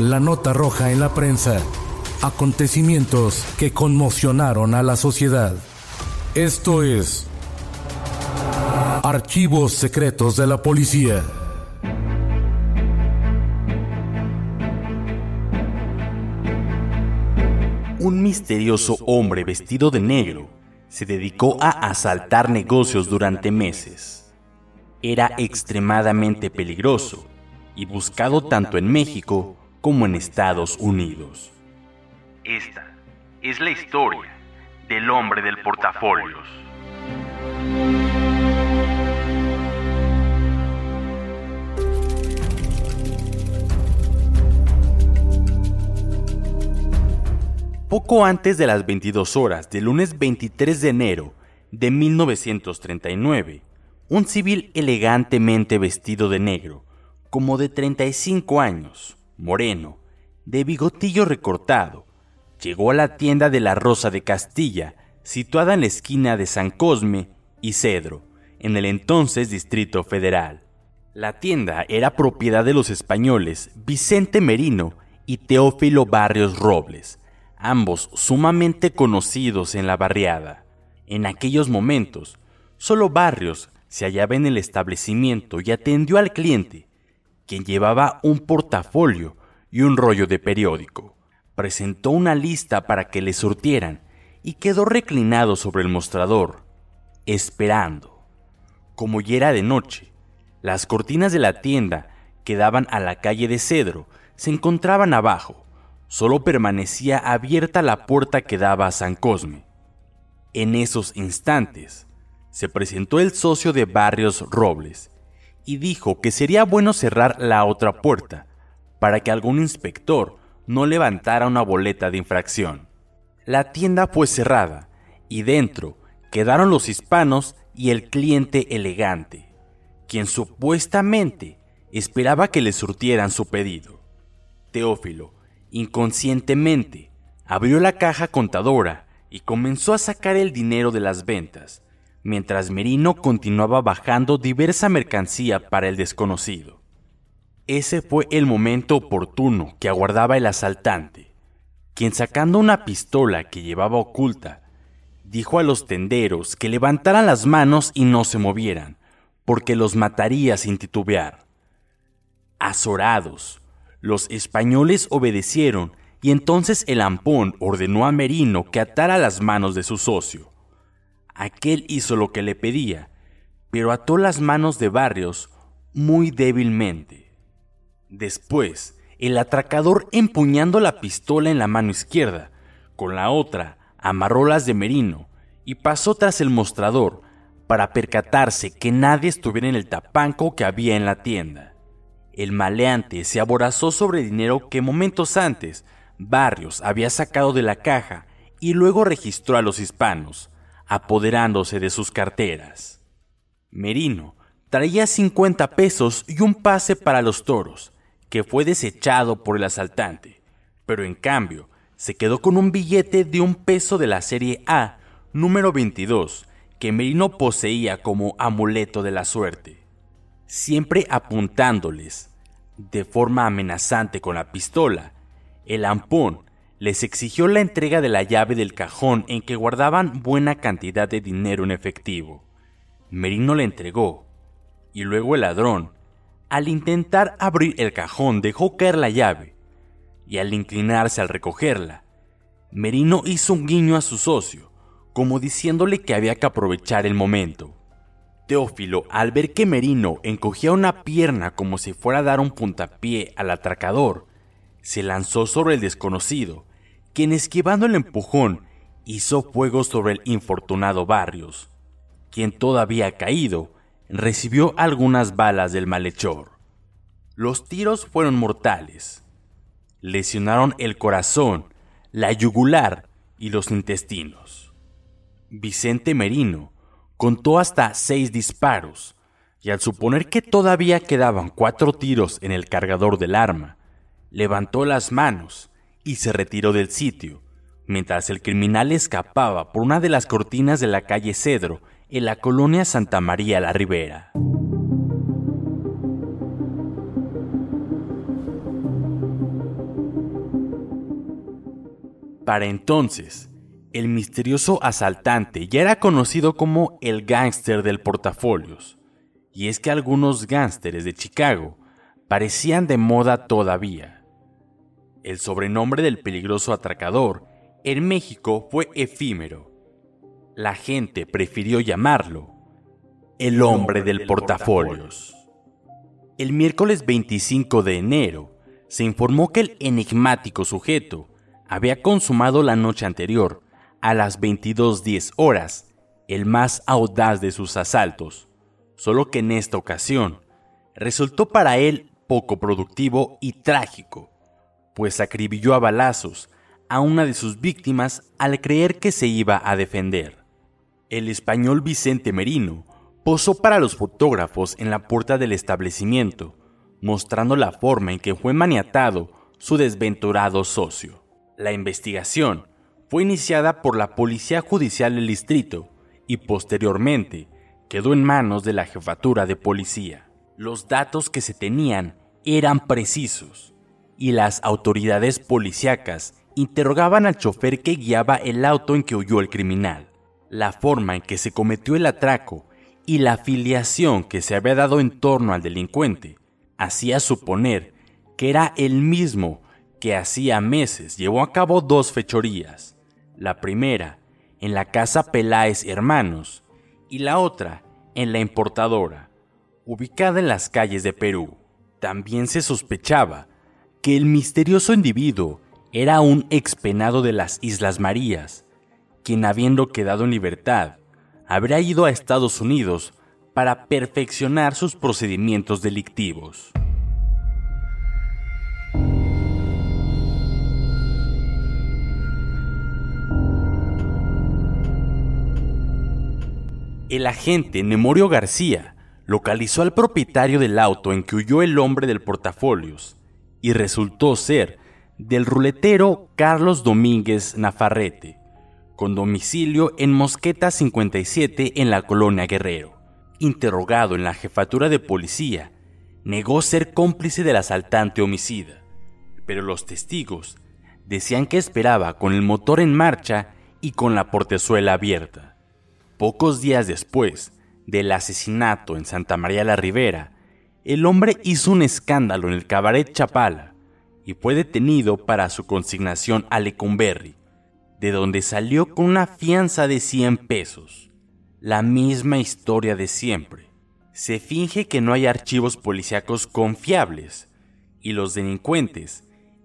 La nota roja en la prensa. Acontecimientos que conmocionaron a la sociedad. Esto es Archivos Secretos de la Policía. Un misterioso hombre vestido de negro se dedicó a asaltar negocios durante meses. Era extremadamente peligroso y buscado tanto en México como en Estados Unidos. Esta es la historia del hombre del portafolios. Poco antes de las 22 horas del lunes 23 de enero de 1939, un civil elegantemente vestido de negro, como de 35 años, moreno, de bigotillo recortado, llegó a la tienda de la Rosa de Castilla, situada en la esquina de San Cosme y Cedro, en el entonces Distrito Federal. La tienda era propiedad de los españoles Vicente Merino y Teófilo Barrios Robles, ambos sumamente conocidos en la barriada. En aquellos momentos, solo Barrios se hallaba en el establecimiento y atendió al cliente, quien llevaba un portafolio y un rollo de periódico. Presentó una lista para que le surtieran y quedó reclinado sobre el mostrador, esperando. Como ya era de noche, las cortinas de la tienda que daban a la calle de Cedro se encontraban abajo, solo permanecía abierta la puerta que daba a San Cosme. En esos instantes, se presentó el socio de Barrios Robles y dijo que sería bueno cerrar la otra puerta para que algún inspector no levantara una boleta de infracción. La tienda fue cerrada y dentro quedaron los hispanos y el cliente elegante, quien supuestamente esperaba que le surtieran su pedido. Teófilo Inconscientemente, abrió la caja contadora y comenzó a sacar el dinero de las ventas, mientras Merino continuaba bajando diversa mercancía para el desconocido. Ese fue el momento oportuno que aguardaba el asaltante, quien sacando una pistola que llevaba oculta, dijo a los tenderos que levantaran las manos y no se movieran, porque los mataría sin titubear. Azorados, los españoles obedecieron y entonces el ampón ordenó a Merino que atara las manos de su socio. Aquel hizo lo que le pedía, pero ató las manos de Barrios muy débilmente. Después, el atracador empuñando la pistola en la mano izquierda, con la otra amarró las de Merino y pasó tras el mostrador para percatarse que nadie estuviera en el tapanco que había en la tienda. El maleante se aborazó sobre dinero que momentos antes Barrios había sacado de la caja y luego registró a los hispanos, apoderándose de sus carteras. Merino traía 50 pesos y un pase para los toros, que fue desechado por el asaltante, pero en cambio se quedó con un billete de un peso de la serie A, número 22, que Merino poseía como amuleto de la suerte siempre apuntándoles de forma amenazante con la pistola. El ampón les exigió la entrega de la llave del cajón en que guardaban buena cantidad de dinero en efectivo. Merino le entregó, y luego el ladrón, al intentar abrir el cajón, dejó caer la llave, y al inclinarse al recogerla, Merino hizo un guiño a su socio, como diciéndole que había que aprovechar el momento. Teófilo, al ver que Merino encogía una pierna como si fuera a dar un puntapié al atracador, se lanzó sobre el desconocido quien esquivando el empujón hizo fuego sobre el infortunado Barrios, quien todavía caído recibió algunas balas del malhechor. Los tiros fueron mortales. Lesionaron el corazón, la yugular y los intestinos. Vicente Merino contó hasta seis disparos y al suponer que todavía quedaban cuatro tiros en el cargador del arma, levantó las manos y se retiró del sitio, mientras el criminal escapaba por una de las cortinas de la calle Cedro en la colonia Santa María la Ribera. Para entonces, el misterioso asaltante ya era conocido como el gángster del portafolios, y es que algunos gángsteres de Chicago parecían de moda todavía el sobrenombre del peligroso atracador en México fue efímero. La gente prefirió llamarlo el hombre del portafolios. El miércoles 25 de enero se informó que el enigmático sujeto había consumado la noche anterior, a las 22.10 horas, el más audaz de sus asaltos, solo que en esta ocasión resultó para él poco productivo y trágico pues acribilló a balazos a una de sus víctimas al creer que se iba a defender. El español Vicente Merino posó para los fotógrafos en la puerta del establecimiento, mostrando la forma en que fue maniatado su desventurado socio. La investigación fue iniciada por la Policía Judicial del Distrito y posteriormente quedó en manos de la Jefatura de Policía. Los datos que se tenían eran precisos y las autoridades policíacas interrogaban al chofer que guiaba el auto en que huyó el criminal, la forma en que se cometió el atraco y la afiliación que se había dado en torno al delincuente hacía suponer que era el mismo que hacía meses llevó a cabo dos fechorías, la primera en la casa Peláez Hermanos y la otra en la importadora, ubicada en las calles de Perú. También se sospechaba que el misterioso individuo era un expenado de las Islas Marías, quien habiendo quedado en libertad, habría ido a Estados Unidos para perfeccionar sus procedimientos delictivos. El agente Nemorio García localizó al propietario del auto en que huyó el hombre del portafolios y resultó ser del ruletero Carlos Domínguez Nafarrete, con domicilio en Mosqueta 57 en la colonia Guerrero. Interrogado en la jefatura de policía, negó ser cómplice del asaltante homicida, pero los testigos decían que esperaba con el motor en marcha y con la portezuela abierta. Pocos días después del asesinato en Santa María la Ribera, el hombre hizo un escándalo en el cabaret Chapala y fue detenido para su consignación a Lecumberri, de donde salió con una fianza de 100 pesos. La misma historia de siempre. Se finge que no hay archivos policíacos confiables y los delincuentes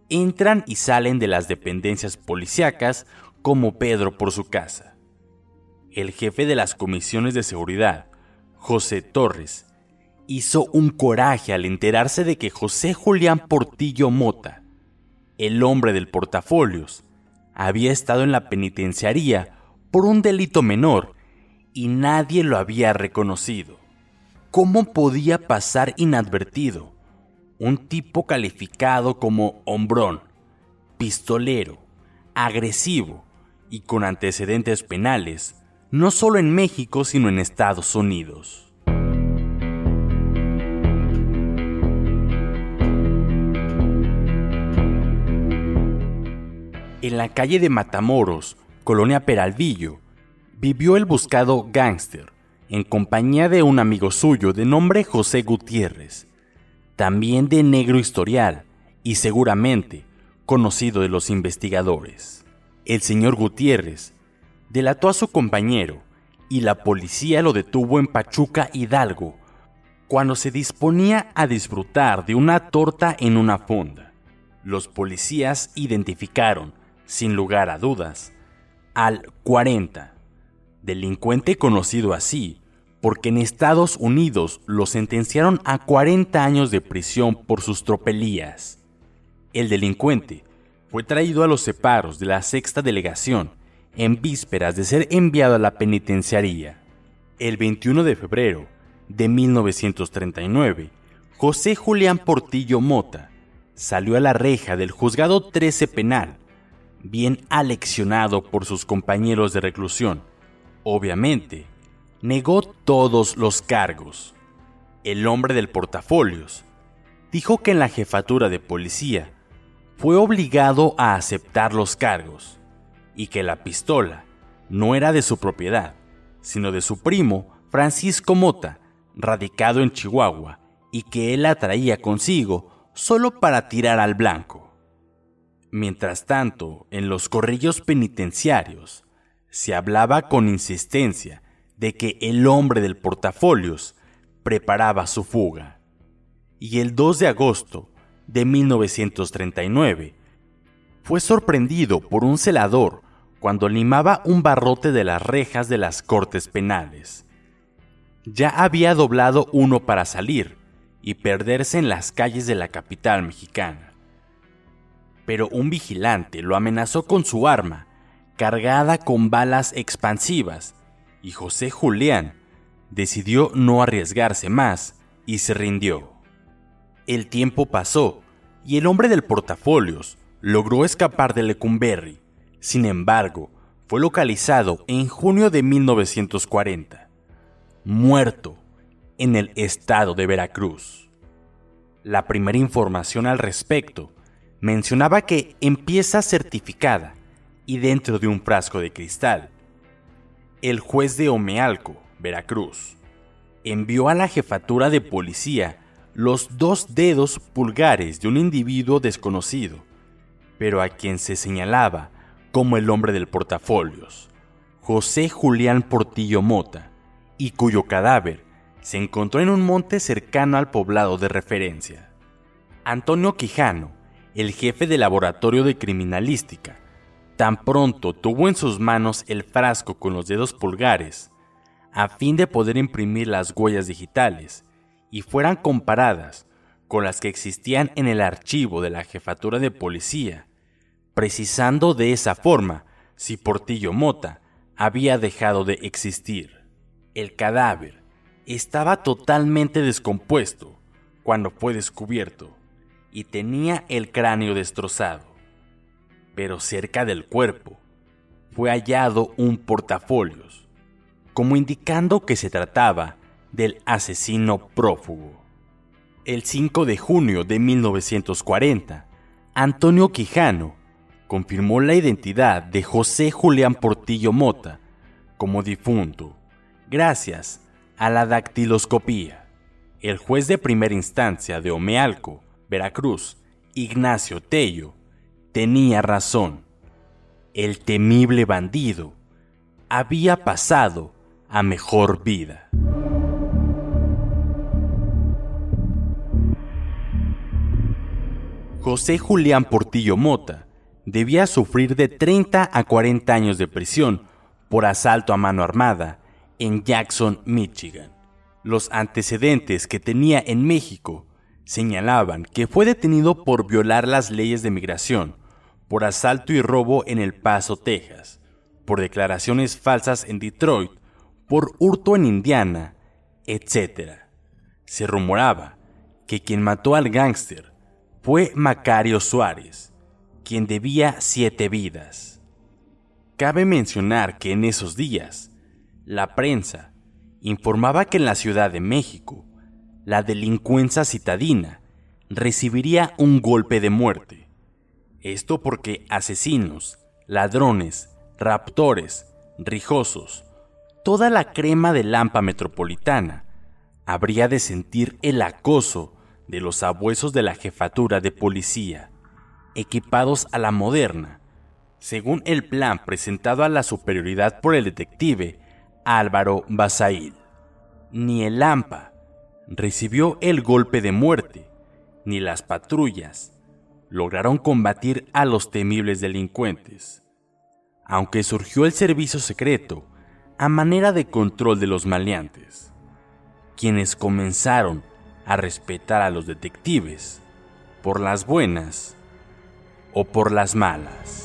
entran y salen de las dependencias policíacas como Pedro por su casa. El jefe de las comisiones de seguridad, José Torres, hizo un coraje al enterarse de que José Julián Portillo Mota, el hombre del portafolios, había estado en la penitenciaría por un delito menor y nadie lo había reconocido. ¿Cómo podía pasar inadvertido un tipo calificado como hombrón, pistolero, agresivo y con antecedentes penales, no solo en México sino en Estados Unidos? En la calle de Matamoros, Colonia Peralvillo, vivió el buscado gángster, en compañía de un amigo suyo de nombre José Gutiérrez, también de negro historial y seguramente conocido de los investigadores. El señor Gutiérrez delató a su compañero y la policía lo detuvo en Pachuca Hidalgo cuando se disponía a disfrutar de una torta en una fonda. Los policías identificaron, sin lugar a dudas, al 40, delincuente conocido así porque en Estados Unidos lo sentenciaron a 40 años de prisión por sus tropelías. El delincuente fue traído a los separos de la sexta delegación en vísperas de ser enviado a la penitenciaría. El 21 de febrero de 1939, José Julián Portillo Mota salió a la reja del juzgado 13 penal, bien aleccionado por sus compañeros de reclusión. Obviamente, negó todos los cargos. El hombre del portafolios dijo que en la jefatura de policía fue obligado a aceptar los cargos y que la pistola no era de su propiedad, sino de su primo Francisco Mota, radicado en Chihuahua, y que él la traía consigo solo para tirar al blanco. Mientras tanto, en los corrillos penitenciarios, se hablaba con insistencia de que el hombre del portafolios preparaba su fuga. Y el 2 de agosto de 1939 fue sorprendido por un celador cuando limaba un barrote de las rejas de las cortes penales. Ya había doblado uno para salir y perderse en las calles de la capital mexicana. Pero un vigilante lo amenazó con su arma, cargada con balas expansivas, y José Julián decidió no arriesgarse más y se rindió. El tiempo pasó y el hombre del portafolios logró escapar de Lecumberri. Sin embargo, fue localizado en junio de 1940, muerto en el estado de Veracruz. La primera información al respecto mencionaba que en pieza certificada y dentro de un frasco de cristal el juez de Omealco, Veracruz, envió a la jefatura de policía los dos dedos pulgares de un individuo desconocido, pero a quien se señalaba como el hombre del portafolios, José Julián Portillo Mota, y cuyo cadáver se encontró en un monte cercano al poblado de referencia. Antonio Quijano, el jefe del laboratorio de criminalística, Tan pronto tuvo en sus manos el frasco con los dedos pulgares, a fin de poder imprimir las huellas digitales y fueran comparadas con las que existían en el archivo de la jefatura de policía, precisando de esa forma si Portillo Mota había dejado de existir. El cadáver estaba totalmente descompuesto cuando fue descubierto y tenía el cráneo destrozado pero cerca del cuerpo fue hallado un portafolios, como indicando que se trataba del asesino prófugo. El 5 de junio de 1940, Antonio Quijano confirmó la identidad de José Julián Portillo Mota como difunto, gracias a la dactiloscopía. El juez de primera instancia de Omealco, Veracruz, Ignacio Tello, tenía razón. El temible bandido había pasado a mejor vida. José Julián Portillo Mota debía sufrir de 30 a 40 años de prisión por asalto a mano armada en Jackson, Michigan. Los antecedentes que tenía en México señalaban que fue detenido por violar las leyes de migración por asalto y robo en El Paso, Texas, por declaraciones falsas en Detroit, por hurto en Indiana, etc. Se rumoraba que quien mató al gángster fue Macario Suárez, quien debía siete vidas. Cabe mencionar que en esos días, la prensa informaba que en la Ciudad de México, la delincuencia citadina recibiría un golpe de muerte Esto porque asesinos, ladrones, raptores, rijosos, toda la crema de Lampa metropolitana habría de sentir el acoso de los abuesos de la jefatura de policía, equipados a la moderna, según el plan presentado a la superioridad por el detective Álvaro Basail. Ni el Lampa recibió el golpe de muerte, ni las patrullas lograron combatir a los temibles delincuentes. Aunque surgió el servicio secreto a manera de control de los maleantes, quienes comenzaron a respetar a los detectives por las buenas o por las malas.